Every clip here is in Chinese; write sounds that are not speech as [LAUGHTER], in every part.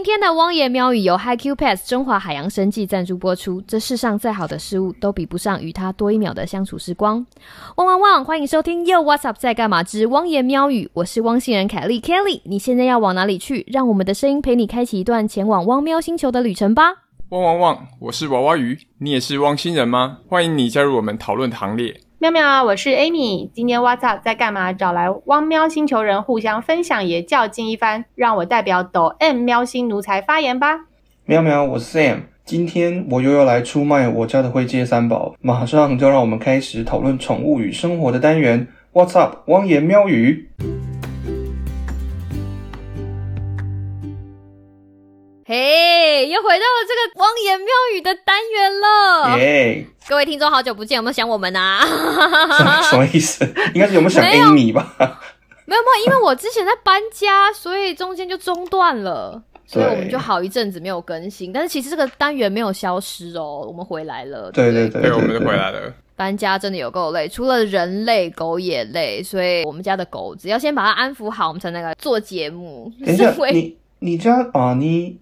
今天的汪言喵语由 HiQ Pass 中华海洋生技赞助播出。这世上再好的事物都比不上与它多一秒的相处时光。汪汪汪！欢迎收听又 What's Up 在干嘛之汪言喵语，我是汪星人凯莉 Kelly。你现在要往哪里去？让我们的声音陪你开启一段前往汪喵星球的旅程吧。汪汪汪！我是娃娃鱼，你也是汪星人吗？欢迎你加入我们讨论行列。喵喵，我是 Amy。今天 What's Up 在干嘛？找来汪喵星球人互相分享，也较劲一番。让我代表抖 M 喵星奴才发言吧。喵喵，我是 Sam。今天我又要来出卖我家的灰阶三宝，马上就让我们开始讨论宠物与生活的单元。What's Up，汪言喵语。嘿，又回到了这个汪言妙语的单元了。耶！各位听众，好久不见，有没有想我们啊？[LAUGHS] 什么意思？应该是有没有想 Amy 吧？没有没有，因为我之前在搬家，所以中间就中断了，所以我们就好一阵子没有更新。但是其实这个单元没有消失哦，我们回来了。对对对，对，我们就回来了。搬家真的有够累，除了人累，狗也累，所以我们家的狗只要先把它安抚好，我们才能来做节目。等一下，[LAUGHS] 你你家啊，你。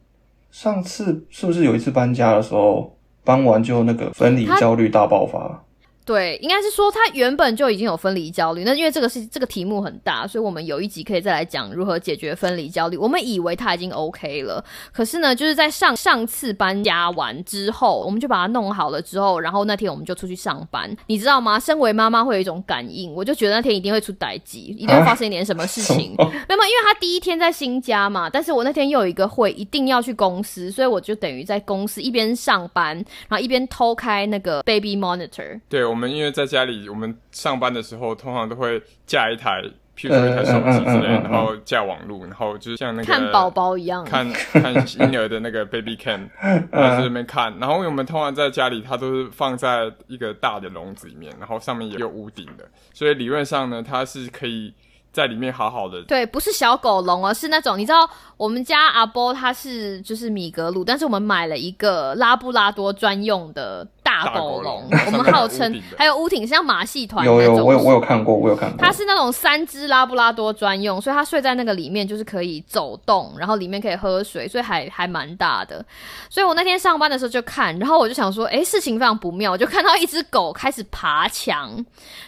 上次是不是有一次搬家的时候，搬完就那个分离焦虑大爆发？对，应该是说他原本就已经有分离焦虑。那因为这个是这个题目很大，所以我们有一集可以再来讲如何解决分离焦虑。我们以为他已经 OK 了，可是呢，就是在上上次搬家完之后，我们就把它弄好了之后，然后那天我们就出去上班。你知道吗？身为妈妈会有一种感应，我就觉得那天一定会出歹机，一定会发生一点什么事情。那么，因为他第一天在新家嘛，但是我那天又有一个会，一定要去公司，所以我就等于在公司一边上班，然后一边偷开那个 baby monitor。对，我。我们因为在家里，我们上班的时候通常都会架一台，譬如说一台手机之类，然后架网络，然后就是像那个看宝宝一样，看看婴儿的那个 baby cam，在这边看。然后我们通常在家里，它都是放在一个大的笼子里面，然后上面也有屋顶的，所以理论上呢，它是可以在里面好好的。对，不是小狗笼而是那种你知道，我们家阿波它是就是米格鲁，但是我们买了一个拉布拉多专用的。大狗笼，我们号称还有屋顶像马戏团有有我有我有看过我有看过，它是那种三只拉布拉多专用，所以它睡在那个里面就是可以走动，然后里面可以喝水，所以还还蛮大的。所以我那天上班的时候就看，然后我就想说，哎，事情非常不妙，我就看到一只狗开始爬墙，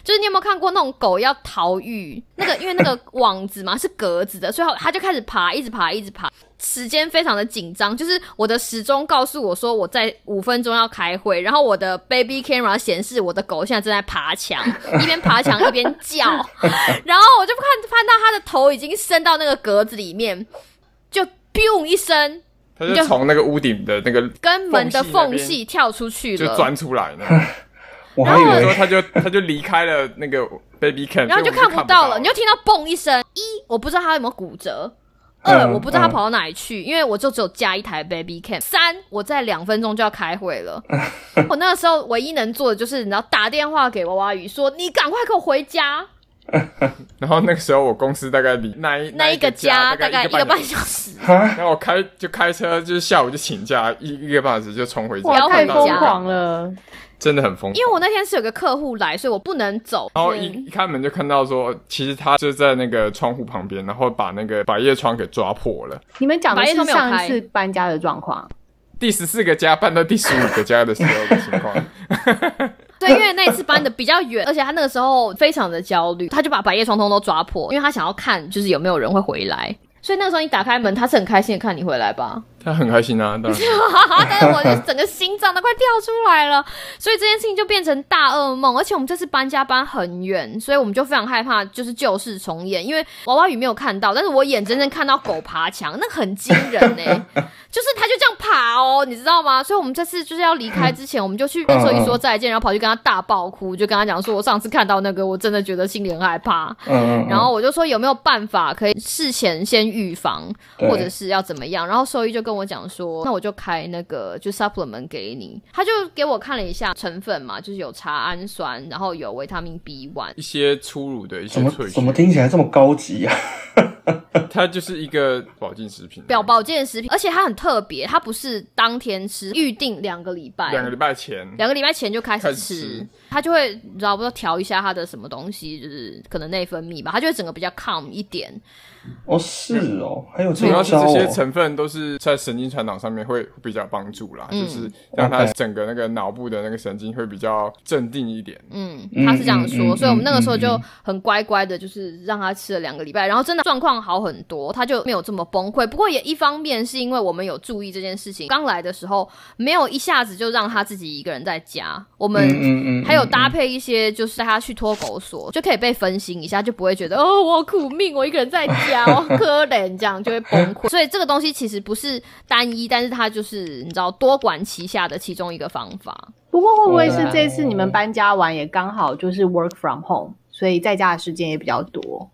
就是你有没有看过那种狗要逃狱？那个因为那个网子嘛是格子的，所以它就开始爬，一直爬，一直爬。时间非常的紧张，就是我的时钟告诉我说我在五分钟要开会，然后我的 baby camera 显示我的狗现在正在爬墙，[LAUGHS] 一边爬墙一边叫，[LAUGHS] 然后我就看看到它的头已经伸到那个格子里面，就 biu 一声，它就从那个屋顶的那个跟门的缝隙跳出去了，就钻出来了。[LAUGHS] 然后说他就他就离开了那个 baby cam，然后就看不到了，你就听到嘣一声，一我不知道它有没有骨折。二，我不知道他跑到哪里去，因为我就只有加一台 baby cam。三，我在两分钟就要开会了，[LAUGHS] 我那个时候唯一能做的就是，你知道，打电话给娃娃鱼说：“你赶快给我回家。” [LAUGHS] 然后那个时候我公司大概离那一那一个家大概一个半小时，[LAUGHS] 然后我开就开车，就是下午就请假一一个半小时就冲回家，太疯狂了。真的很疯，因为我那天是有个客户来，所以我不能走。然后一一开门就看到说，其实他就在那个窗户旁边，然后把那个百叶窗给抓破了。你们讲的是上次搬家的状况，第十四个家搬到第十五个家的时候的情况。[LAUGHS] 对，因为那次搬的比较远，而且他那个时候非常的焦虑，他就把百叶窗通都抓破，因为他想要看就是有没有人会回来。所以那个时候你打开门，他是很开心的看你回来吧？他很开心啊，[LAUGHS] 但是我的整个心脏都快跳出来了。所以这件事情就变成大噩梦，而且我们这次搬家搬很远，所以我们就非常害怕，就是旧事重演。因为娃娃鱼没有看到，但是我眼睁睁看到狗爬墙，那很惊人呢。[LAUGHS] 就是它就这样爬哦，你知道吗？所以我们这次就是要离开之前，我们就去跟兽医说再见，然后跑去跟他大爆哭，就跟他讲说，我上次看到那个，我真的觉得心里很害怕。嗯然后我就说有没有办法可以事前先预防，或者是要怎么样？然后兽医就跟我讲说，那我就开那个就 supplement 给你。他就给我看了一下成分嘛，就是有茶氨酸，然后有维他命 B one，一些粗鲁的一些怎么怎么听起来这么高级啊？[LAUGHS] 它就是一个保健食品，表保健食品，而且它很特别，它不是当天吃，预定两个礼拜，两个礼拜前，两个礼拜前就开始吃。吃，它就会你知道不知道调一下它的什么东西，就是可能内分泌吧，它就会整个比较 calm 一点。哦，是哦，还有这主要是。这些成分都是在神经传导上面会比较帮助啦，嗯。就是让它整个那个脑部的那个神经会比较镇定一点。嗯，嗯他是这样说，嗯嗯所以我们那个时候就很乖乖的，就是让他吃了两个礼拜，然后真的状况好很多，他就没有这么崩溃。不过也一方面是因为我们有注意这件事情，刚来的时候没有一下子就让他自己一个人在家，我们。还有搭配一些，就是带他去托狗所，就可以被分心一下，就不会觉得哦，我苦命，我一个人在家，我可怜，这样就会崩溃。[LAUGHS] 所以这个东西其实不是单一，但是它就是你知道多管齐下的其中一个方法。不过会不会是哦这次你们搬家完也刚好就是 work from home，所以在家的时间也比较多？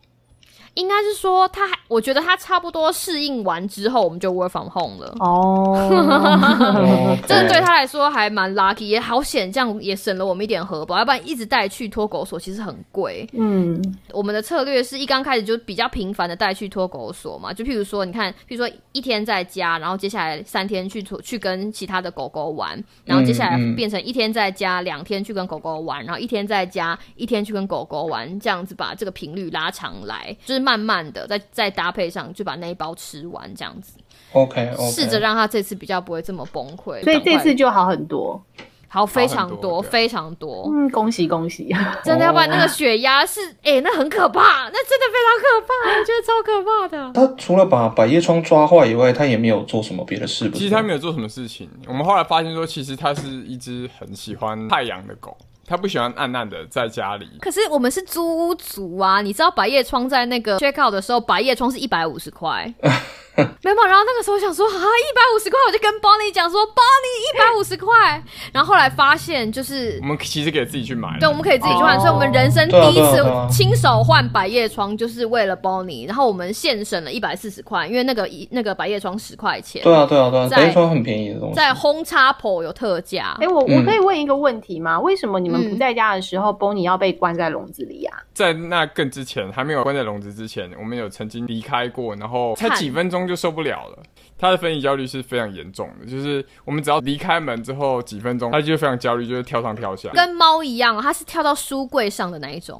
应该是说他还，我觉得他差不多适应完之后，我们就 work from home 了。哦，哦 [LAUGHS] 这个对。他来说还蛮 lucky，也好险，这样也省了我们一点荷包，要不然一直带去托狗所其实很贵。嗯，我们的策略是一刚开始就比较频繁的带去托狗所嘛，就譬如说，你看，譬如说一天在家，然后接下来三天去托去跟其他的狗狗玩，然后接下来变成一天在家，两天去跟狗狗玩，然后一天在家，一天去跟狗狗玩，这样子把这个频率拉长来，就是慢慢的再再搭配上，就把那一包吃完，这样子，OK 试着让他这次比较不会这么崩溃。所以这次就好很多。好非常多，多非常多，嗯，恭喜恭喜！真的，要不然那个血压是，哎、那很可怕，那真的非常可怕，我觉得超可怕的。他除了把百叶窗抓坏以外，他也没有做什么别的事。其实他没有做什么事情。我们后来发现说，其实他是一只很喜欢太阳的狗，它不喜欢暗暗的在家里。可是我们是租屋族啊，你知道百叶窗在那个 check out 的时候，百叶窗是一百五十块。[LAUGHS] [LAUGHS] 没有，然后那个时候想说啊，一百五十块，我就跟 Bonnie 讲说，Bonnie 一百五十块。[LAUGHS] 然后后来发现就是我，们其实可以自己去买。对，我们可以自己去换，哦所以我们人生第一次亲手换百叶窗，就是为了 Bonnie。然后我们现省了一百四十块，因为那个一那个百叶窗十块钱，对啊对啊对啊，在百叶窗很便宜的东西。在轰叉 p 有特价。哎、我我嗯可以问一个问题吗？为什么你们嗯不在家的时候，Bonnie 要被关在笼子里啊？在那更之前，还没有关在笼子之前，我们有曾经离开过，然后才几分钟就受不了了。他的分离焦虑是非常严重的，就是我们只要离开门之后几分钟，他就非常焦虑，就是跳上跳下。跟猫一样，它是跳到书柜上的那一种，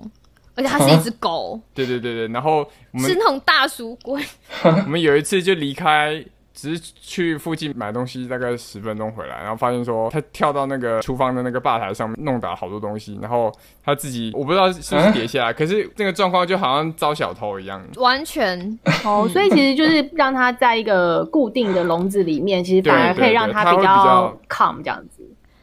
而且它是一只狗，对对对对，然后我们 [LAUGHS] 是那种大书柜。我们有一次就离开，只是去附近买东西，大概十分钟回来，然后发现说他跳到那个厨房的那个吧台上面，弄倒好多东西，然后他自己我不知道是不是跌下来，可是这个状况就好像遭小偷一样。完全哦，所以其实就是让他在一个固定的笼子里面，其实反而可以让它对对对它会比较较 calm 这样子。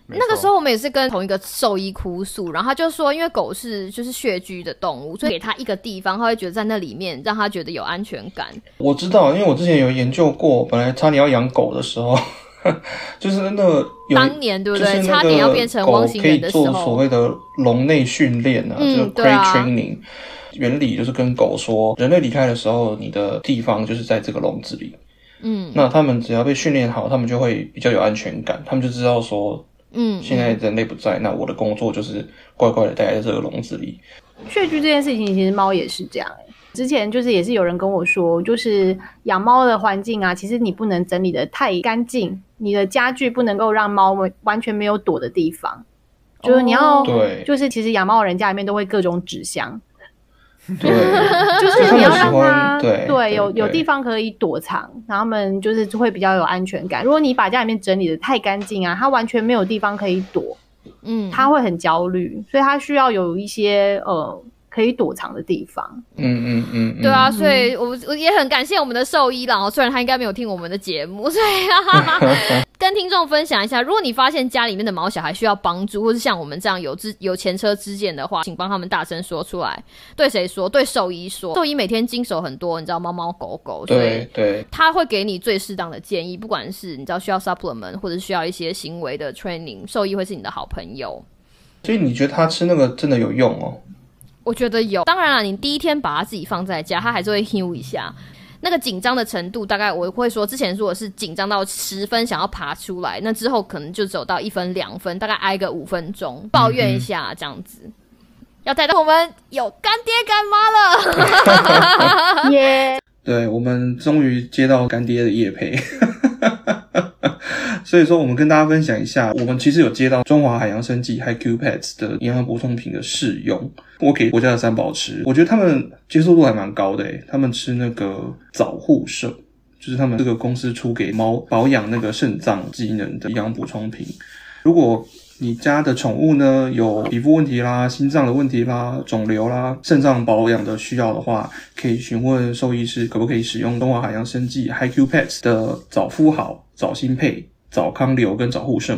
那个时候我们也是跟同一个兽医哭诉，然后他就说，因为狗是就是穴居的动物，所以给它一个地方，他会觉得在那里面让他觉得有安全感。我知道，因为我之前有研究过，本来差点要养狗的时候，[LAUGHS] 就是那个当年对不对？差点要变成狗汪星可以人的时做所，谓的笼内训练啊，嗯就是对啊 crate training。原理就是跟狗说，人类离开的时候，你的地方就是在这个笼子里。嗯那他们只要被训练好，他们就会比较有安全感，他们就知道说，嗯，现在人类不在，那我的工作就是乖乖的待在这个笼子里。穴居这件事情，其实猫也是这样、欸。之前就是也是有人跟我说，就是养猫的环境啊，其实你不能整理的太干净，你的家具不能够让猫完完全没有躲的地方，就是你要，哦对就是其实养猫的人家里面都会各种纸箱，[LAUGHS] 对，就是你要让他对有有地方可以躲藏，然后他们就是会比较有安全感。如果你把家里面整理的太干净啊，他完全没有地方可以躲，嗯，他会很焦虑，所以他需要有一些呃可以躲藏的地方。嗯嗯嗯，嗯对啊，所以我我也很感谢我们的兽医啦，哦虽然他应该没有听我们的节目，所以啊，[LAUGHS] 跟听众分享一下，如果你发现家里面的毛小孩需要帮助，或是像我们这样有之有前车之鉴的话，请帮他们大声说出来。对谁说？对兽医说。兽医每天经手很多，你知道猫猫狗狗，所以对对，他会给你最适当的建议，不管是你知道需要 supplement 或者需要一些行为的 training，兽医会是你的好朋友。所以你觉得他吃那个真的有用哦？我觉得有，当然了，你第一天把它自己放在家，它还是会 h 一下。那个紧张的程度，大概我会说，之前如果是紧张到十分想要爬出来，那之后可能就走到一分两分，大概挨个五分钟，抱怨一下这样子。要带到我们有干爹干妈了，[LAUGHS] 耶、对我们终于接到干爹的夜配，所以说我们跟大家分享一下，我们其实有接到中华海洋生技 HiQ Pets 的营养补充品的试用，我给我家的三宝吃，我觉得他们接受度还蛮高的诶，他们吃那个早护肾，就是他们这个公司出给猫保养那个肾脏机能的营养补充品，如果你家的宠物呢有皮肤问题啦、心脏的问题啦、肿瘤啦、肾脏保养的需要的话，可以询问兽医师可不可以使用东华海洋生技 HiQ Pets 的早孵好、早新配、早康流跟早护肾。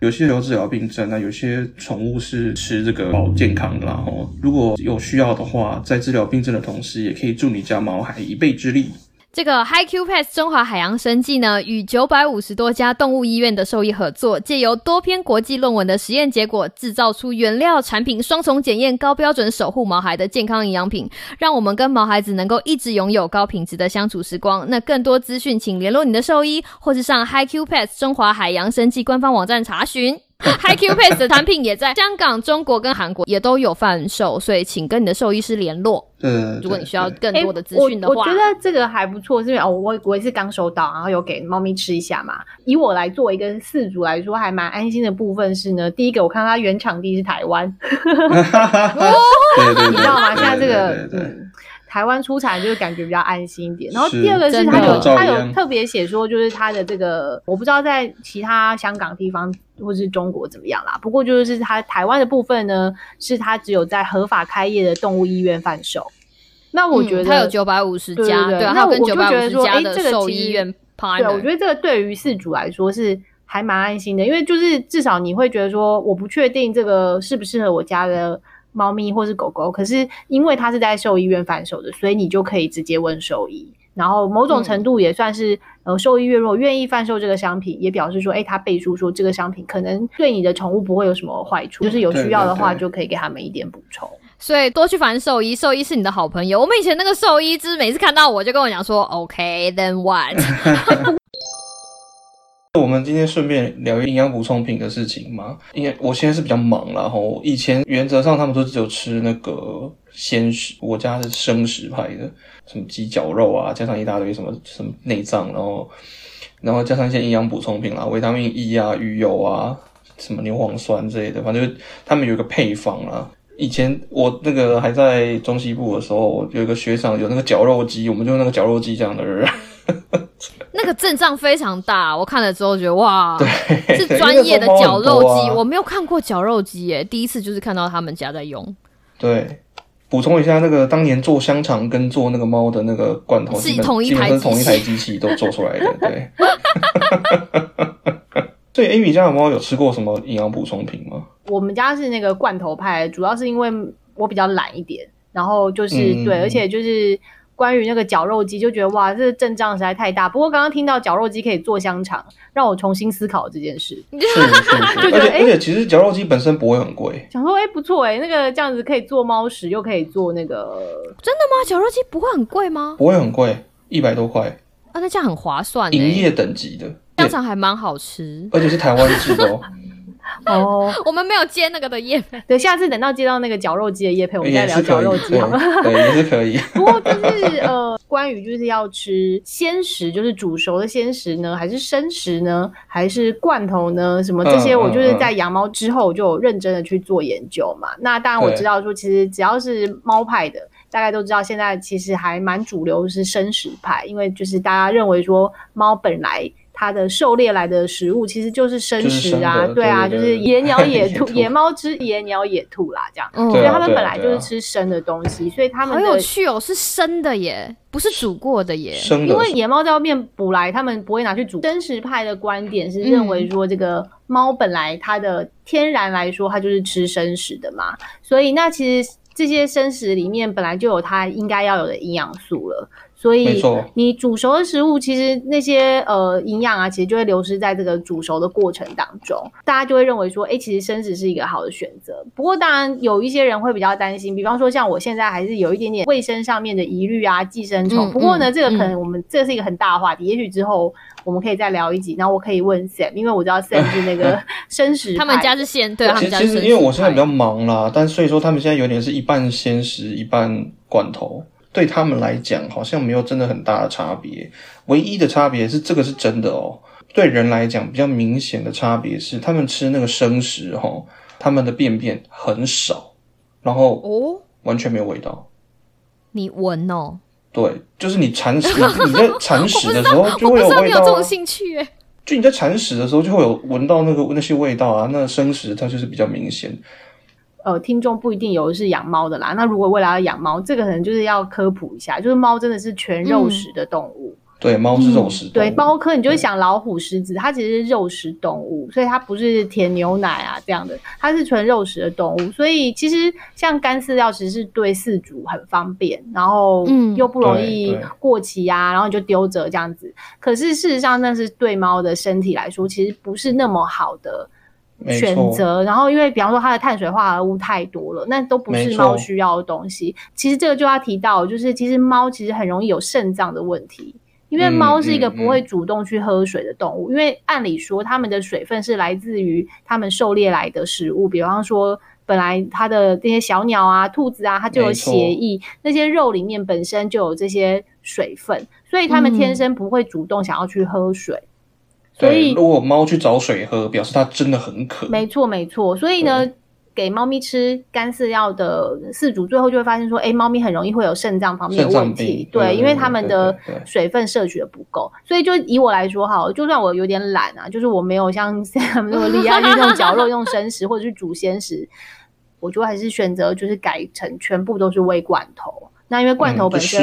有些有治疗病症，那有些宠物是吃这个保健康的然后，如果有需要的话，在治疗病症的同时，也可以助你家毛孩一臂之力。这个 HiQ Pets 中华海洋生技呢，与九百五十多家动物医院的兽医合作，借由多篇国际论文的实验结果，制造出原料产品双重检验、高标准守护毛孩的健康营养品，让我们跟毛孩子能够一直拥有高品质的相处时光。那更多资讯，请联络你的兽医，或是上 HiQ Pets 中华海洋生技官方网站查询。[LAUGHS] HiQ Pace 的产品也在香港、中国跟韩国也都有贩售，所以请跟你的兽医师联络。嗯，如果你需要更多的资讯的话，我我觉得这个还不错，是因为哦，我我也是刚收到，然后有给猫咪吃一下嘛。以我来作为一个饲主来说，还蛮安心的部分是呢，第一个我看到它原产地是台湾，[LAUGHS] [LAUGHS] 你知道吗？对现在这个对对对嗯，台湾出产就是感觉比较安心一点。然后第二个是真的它有跟照它有特别写说，就是它的这个我不知道在其他香港地方或是中国怎么样啦。不过就是它台湾的部分呢，是它只有在合法开业的动物医院贩售。那我觉得、嗯它有九百五十家，啊，对对那它有跟九百我就觉得五十家的说诶这个兽其实医院对，我。觉得这个对于饲主来说是还蛮安心的，因为就是至少你会觉得说，我不确定这个适不适合我家的猫咪或是狗狗，可是因为它是在兽医院贩售的，所以你就可以直接问兽医。然后某种程度也算是、呃，兽医院如果愿意贩售这个商品，也表示说，哎，他背书说这个商品可能对你的宠物不会有什么坏处，就是有需要的话就可以给他们一点补充。所以多去烦兽医，兽医是你的好朋友。我们以前那个兽医，就是每次看到我就跟我讲说，OK，then、what？[LAUGHS] 我们今天顺便聊营养补充品的事情嘛，因为我现在是比较忙啦，吼，以前原则上他们都只有吃那个鲜食，我家是生食派的，什么鸡脚肉啊，加上一大堆什么什么内脏，然后然后加上一些营养补充品啦，维他命 E 啊、鱼油啊、什么牛磺酸之类的，反正他们有一个配方啦。以前我那个还在中西部的时候，有一个学长有那个绞肉机，我们就用那个绞肉机这样的人。[LAUGHS] 那个阵仗非常大，我看了之后觉得哇，是对专业的绞肉机，啊我没有看过绞肉机耶，第一次就是看到他们家在用，对，补充一下，那个当年做香肠跟做那个猫的那个罐头，是同一台机器台机器都做出来的。对。[LAUGHS] 所以，Amy 家的猫有吃过什么营养补充品吗？我们家是那个罐头派，主要是因为我比较懒一点，然后就是、嗯对，而且就是关于那个绞肉机，就觉得哇，这个阵仗实在太大。不过刚刚听到绞肉机可以做香肠，让我重新思考这件事，是 [LAUGHS] 而且而且其实绞肉机本身不会很贵，想说哎、不错哎、那个这样子可以做猫食，又可以做那个，真的吗？绞肉机不会很贵吗？不会很贵，一百多块，啊，那这样很划算营哎，业等级的，香肠还蛮好吃。而且是台湾制的 [LAUGHS] 哦，哦，[LAUGHS] 我们没有接那个的叶配，对，下次等到接到那个绞肉机的叶配，我们再聊绞肉机好吗？[LAUGHS] 对，也是可以。不过就是呃，关于就是要吃鲜食，就是煮熟的鲜食呢，还是生食呢，还是罐头呢？什么这些，嗯我就是嗯在养猫之后就有认真的去做研究嘛。那当然我知道说，其实只要是猫派的，大概都知道现在其实还蛮主流是生食派，因为就是大家认为说猫本来。它的狩猎来的食物其实就是生食啊，对啊，就是野鸟、野兔、[LAUGHS] 野猫吃野鸟、野兔啦，这样。嗯所以对啊对啊他们本来就是吃生的东西，所以他们好有趣哦，是生的耶，不是煮过的耶。因为野猫在外面捕来，他们不会拿去煮。真实派的观点是认为说，这个猫本来它的天然来说，它就是吃生食的嘛，所以那其实这些生食里面本来就有它应该要有的营养素了。所以你煮熟的食物，其实那些呃营养啊，其实就会流失在这个煮熟的过程当中。大家就会认为说，哎、其实生食是一个好的选择。不过当然有一些人会比较担心，比方说像我现在还是有一点点卫生上面的疑虑啊，寄生虫。嗯不过呢，嗯这个可能我们、这是一个很大的话题，也许之后我们可以再聊一集，然后我可以问 Sam，因为我知道 Sam 是那个 [LAUGHS] 生食派，他们家是鲜，对，他们家是其实因为我现在比较忙啦，但所以说他们现在有点是一半鲜食一半罐头。对他们来讲好像没有真的很大的差别。唯一的差别是这个是真的哦。对人来讲比较明显的差别是，他们吃那个生食哈，他们的便便很少，然后哦，完全没有味道。你闻哦，对，就是你铲屎，[LAUGHS] 你在铲屎的时候就会有味道、啊。有这种兴趣耶。就你在铲屎的时候就会有闻到那个那些味道啊。那生食它就是比较明显。呃，听众不一定有的是养猫的啦。那如果未来要养猫，这个可能就是要科普一下，就是猫真的是全肉食的动物。对，猫是肉食动物。对，猫科你就会想老虎、狮子，它其实是肉食动物，所以它不是舔牛奶啊这样的，它是纯肉食的动物。所以其实像干饲料，其实是对饲主很方便，然后嗯又不容易过期啊，然后你就丢着这样子。可是事实上，那是对猫的身体来说，其实不是那么好的。选择，然后因为比方说它的碳水化合物太多了，那都不是猫需要的东西。其实这个就要提到，就是其实猫其实很容易有肾脏的问题，因为嗯猫是一个嗯不会主动去喝水的动物。因为按理说，它们的水分是来自于它们狩猎来的食物，比方说。本来它的这些小鸟啊、兔子啊，它就有血液，那些肉里面本身就有这些水分，所以它们嗯天生不会主动想要去喝水。所，以如果猫去找水喝，表示它真的很渴。没错，没错。所以呢，给猫咪吃干饲料的饲主，最后就会发现说，哎，猫咪很容易会有肾脏方面的问题。对，因为它们的水分摄取的不够。所以就以我来说哈，就算我有点懒啊，就是我没有像 Sam 那么厉害，去用绞肉、用生食或者是煮鲜食，我就还是选择就是改成全部都是喂罐头。那因为罐头本身、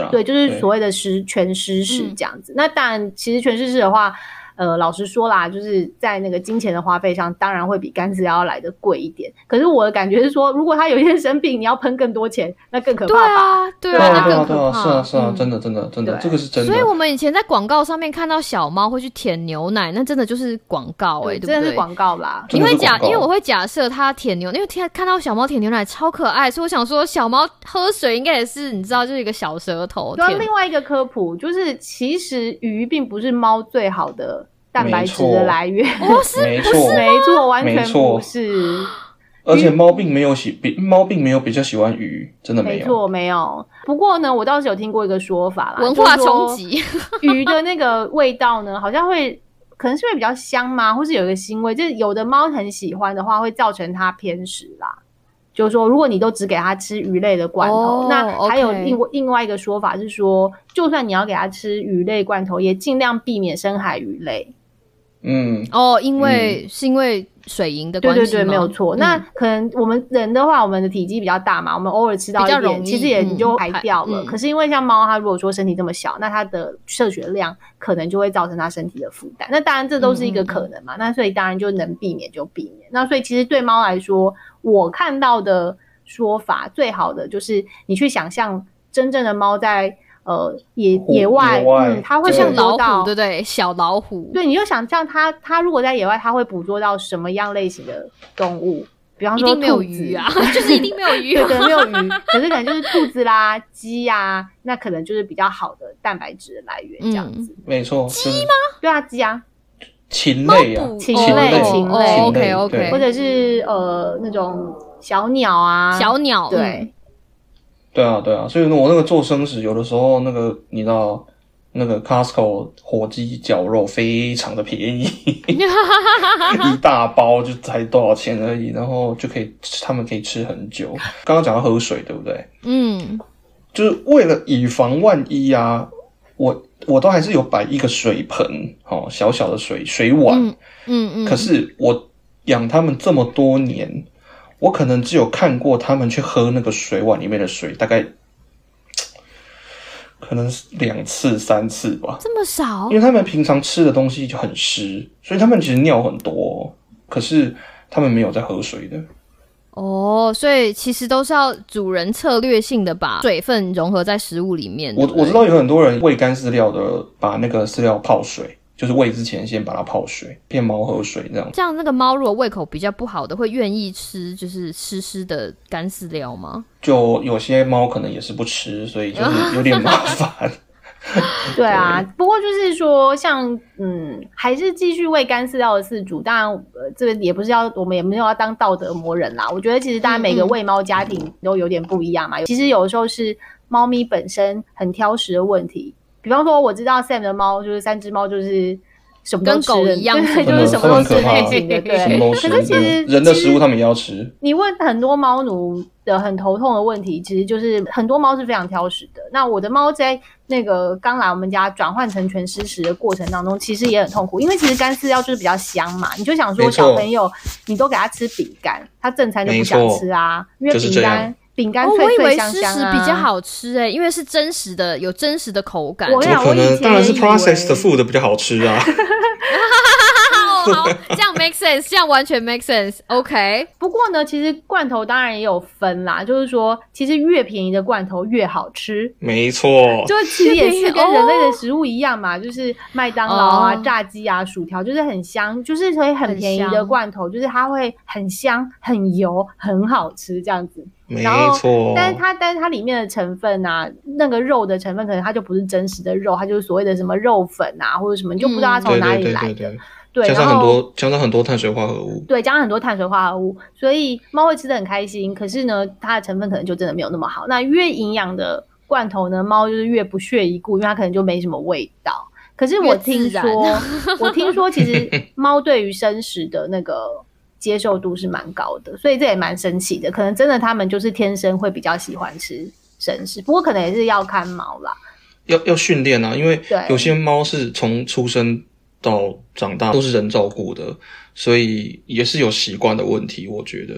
啊对，就是所谓的食全湿食嗯这样子。那当然，其实全湿食的话，呃，老实说啦，就是在那个金钱的花费上，当然会比干饲料要来的贵一点。可是我的感觉是说，如果他有一天生病，你要喷更多钱，那更可怕对吧？啊，对啊，对啊，对啊，那更可对啊，是啊，是啊，嗯真的，真的，真的，这个是真的。所以我们以前在广告上面看到小猫会去舔牛奶，那真的就是广告哎、对不对？真的是广告啦。真的是因为假，因为我会假设它舔牛，因为天看到小猫舔牛奶超可爱，所以我想说小猫喝水应该也是你知道，就是一个小舌头对啊，另外一个科普就是，其实鱼并不是猫最好的蛋白质的来源。不，是没错，没错，完全错不是。而且猫并没有喜比猫并没有比较喜欢鱼，真的有。没错，没有。不过呢，我倒是有听过一个说法啦，文化冲击，[LAUGHS] 鱼的那个味道呢，好像会可能是会比较香吗？或是有一个腥味？就是有的猫很喜欢的话，会造成它偏食啦。就是说，如果你都只给它吃鱼类的罐头，哦那还有另外另外一个说法是说，就算你要给它吃鱼类罐头，也尽量避免深海鱼类。嗯，哦，因为、是因为水银的对关系对对，吗没有错。嗯那可能我们人的话，我们的体积比较大嘛，我们偶尔吃到一点，比较容易其实也嗯你就排排掉了。嗯可是因为像猫，它如果说身体这么小，那它的摄取量可能就会造成它身体的负担。那当然这都是一个可能嘛。那所以当然就能避免就避免。那所以其实对猫来说，我看到的说法最好的就是你去想象真正的猫在呃野野外，野外嗯，它会像老虎，对不对？小老虎，对，你就想象它，它如果在野外，它会捕捉到什么样类型的动物？比方说一定没有鱼啊，[LAUGHS] 就是一定没有鱼、对，啊。可能没有鱼，可是可能就是兔子啦、[LAUGHS] 鸡呀、那可能就是比较好的蛋白质的来源，这样子。没错。鸡吗？对啊，鸡啊，禽类啊，禽类禽类哦，OK OK，或者是呃那种小鸟啊，小鸟，对，对啊，对啊，所以我那个做生食，有的时候那个你知道，那个 Costco 火鸡绞肉非常的便宜，[LAUGHS] 一大包就才多少钱而已，然后就可以，他们可以吃很久。刚刚讲到喝水，对不对？嗯，就是为了以防万一啊，我我都还是有摆一个水盆，哦，小小的水水碗。嗯嗯嗯，可是我养他们这么多年，我可能只有看过他们去喝那个水碗里面的水，大概可能是两次三次吧。这么少因为他们平常吃的东西就很湿，所以他们其实尿很多，可是他们没有在喝水的。哦，所以其实都是要主人策略性的把水分融合在食物里面。我我知道有很多人喂干饲料的，把那个饲料泡水，就是喂之前先把它泡水，骗猫喝水这样。这样那个猫如果胃口比较不好的，会愿意吃就是湿湿的干饲料吗？就有些猫可能也是不吃，所以就是有点麻烦。[LAUGHS] [LAUGHS] 对啊，不过就是说，像嗯，还是继续喂干饲料的饲主，当然，呃，这个也不是要我们也没有要当道德魔人啦。我觉得其实大家每个喂猫家庭都有点不一样嘛。其实有的时候是猫咪本身很挑食的问题。比方说，我知道 Sam 的猫就是三只猫，就是什么都跟吃的狗一样对，就是什么都吃类型的，对。可是其实人的食物他们也要吃。你问很多猫奴的很头痛的问题，其实就是很多猫是非常挑食的。那我的猫在那个刚来我们家转换成全湿食的过程当中，其实也很痛苦，因为其实干饲料就是比较香嘛。你就想说小朋友，你都给他吃饼干，他正餐就不想吃啊，因为就是这饼干我以为湿香香啊，食比较。好吃哎，因为是真实的，有真实的口感。我可能？当然是 processed food 比较好吃啊。[LAUGHS] [LAUGHS] [LAUGHS] 哦，好，这样 make sense，这样完全 make sense。OK，不过呢，其实罐头当然也有分啦，就是说，其实越便宜的罐头越好吃。没错，就其实也是跟人类的哦食物一样嘛，就是麦当劳啊、哦炸鸡啊、薯条，就是很香，就是所以很很便宜的罐头，就是它会很香、很油、很好吃这样子。没然后错。但是它但是它里面的成分啊，那个肉的成分可能它就不是真实的肉，它就是所谓的什么肉粉啊或者什么，你就不知道它从哪里来的。对，对，加上很多加上很多碳水化合物。对，加上很多碳水化合物，所以猫会吃的很开心。可是呢，它的成分可能就真的没有那么好。那越营养的罐头呢，猫就是越不屑一顾，因为它可能就没什么味道。可是我听说，[LAUGHS] 我听说其实猫对于生食的那个接受度是蛮高的，所以这也蛮神奇的。可能真的它们就是天生会比较喜欢吃生食，不过可能也是要看猫啦。要要训练啊，因为有些猫是从出生到长大都是人照顾的，所以也是有习惯的问题。我觉得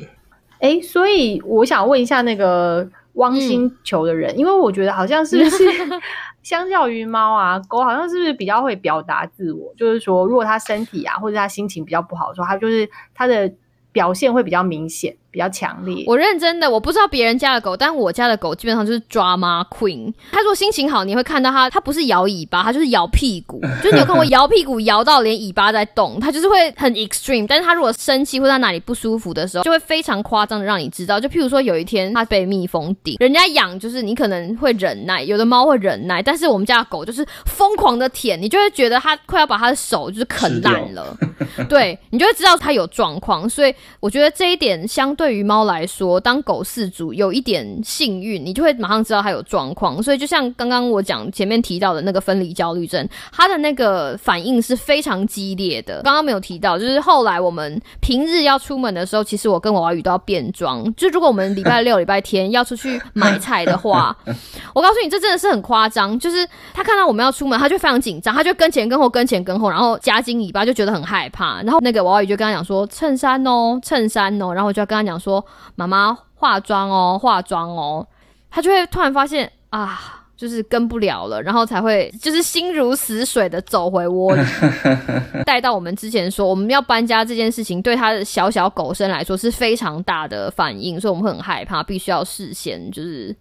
哎，所以我想问一下那个汪星球的人，因为我觉得好像是不是 [LAUGHS] 相较于猫啊，狗好像是不是比较会表达自我？就是说，如果它身体啊或者它心情比较不好的时候，它就是它的表现会比较明显、比较强烈。我认真的，我不知道别人家的狗，但我家的狗基本上就是 drama queen。它如果心情好，你会看到它，它不是摇尾巴，它就是摇屁股。就是你有看过 [LAUGHS] 摇屁股摇到连尾巴在动，它就是会很 extreme。但是它如果生气或者哪里不舒服的时候，就会非常夸张的让你知道。就譬如说有一天它被蜜蜂叮，人家养就是你可能会忍耐，有的猫会忍耐，但是我们家的狗就是疯狂的舔，你就会觉得它快要把它的手就是啃烂了。[LAUGHS] 对你就会知道它有状况，所以我觉得这一点相对于猫来说，当狗饲主有一点幸运，你就会马上知道它有状况。所以就像刚刚我讲前面提到的那个分离焦虑症，它的那个反应是非常激烈的。刚刚没有提到，就是后来我们平日要出门的时候，其实我跟娃娃鱼都要变装。就如果我们礼拜六、礼拜天要出去买菜的话，我告诉你，这真的是很夸张。就是他看到我们要出门，他就非常紧张，他就跟前跟后跟前跟后，然后夹紧尾巴，就觉得很害怕。然后那个娃娃鱼就跟他讲说衬衫哦，衬衫哦，然后我就要跟他讲说妈妈化妆哦，化妆哦。他就会突然发现啊。就是跟不了了，然后才会就是心如死水的走回窝里。[LAUGHS] 带到我们之前说我们要搬家这件事情，对他的小小狗生来说是非常大的反应，所以我们会很害怕，必须要事先就是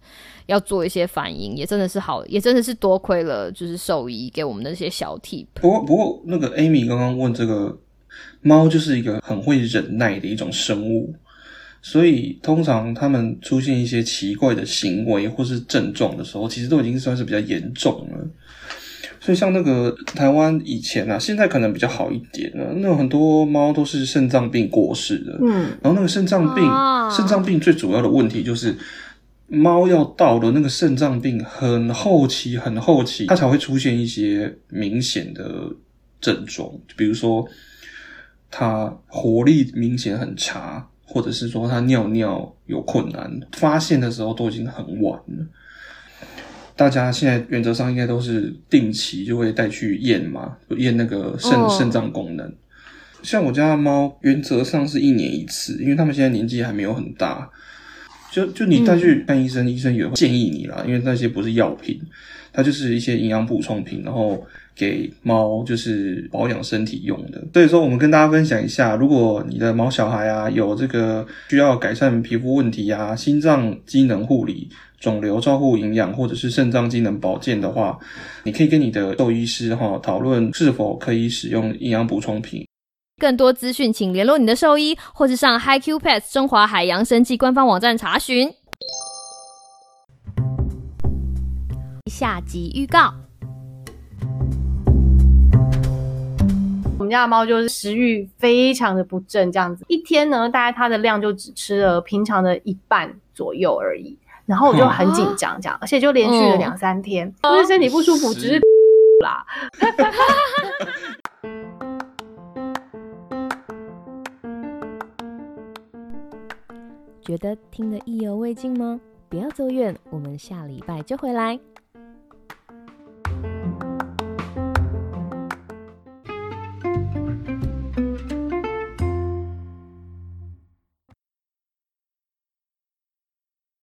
要做一些反应，也真的是好，也真的是多亏了就是兽医给我们的那些小 tip。不过不过那个 Amy 刚刚问这个猫就是一个很会忍耐的一种生物，所以通常他们出现一些奇怪的行为或是症状的时候，其实都已经算是比较严重了。所以像那个台湾以前啊，现在可能比较好一点了。那种很多猫都是肾脏病过世的，嗯，然后那个肾脏病，啊肾脏病最主要的问题就是，猫要到了那个肾脏病很后期、很后期，它才会出现一些明显的症状，比如说它活力明显很差，或者是说它尿尿有困难，发现的时候都已经很晚了。大家现在原则上应该都是定期就会带去验嘛，验那个肾哦肾脏功能。像我家的猫，原则上是一年一次，因为他们现在年纪还没有很大。就就你带去看医生，医生也会建议你啦，因为那些不是药品，它就是一些营养补充品，然后给猫就是保养身体用的。所以说，我们跟大家分享一下，如果你的毛小孩啊有这个需要改善皮肤问题啊、心脏机能护理、肿瘤照护营养，或者是肾脏机能保健的话，你可以跟你的兽医师哈讨论是否可以使用营养补充品。更多资讯，请联络你的兽医，或是上 HiQ Pets 中华海洋生技官方网站查询。下集预告：们家的猫就是食欲非常的不振，这样子一天呢，大概它的量就只吃了平常的一半左右而已。然后我就很紧张，这样，而且就连续了两三天，不是身体不舒服，只是啦。[LAUGHS] 觉得听得意犹未尽吗？不要走远，我们下礼拜就回来。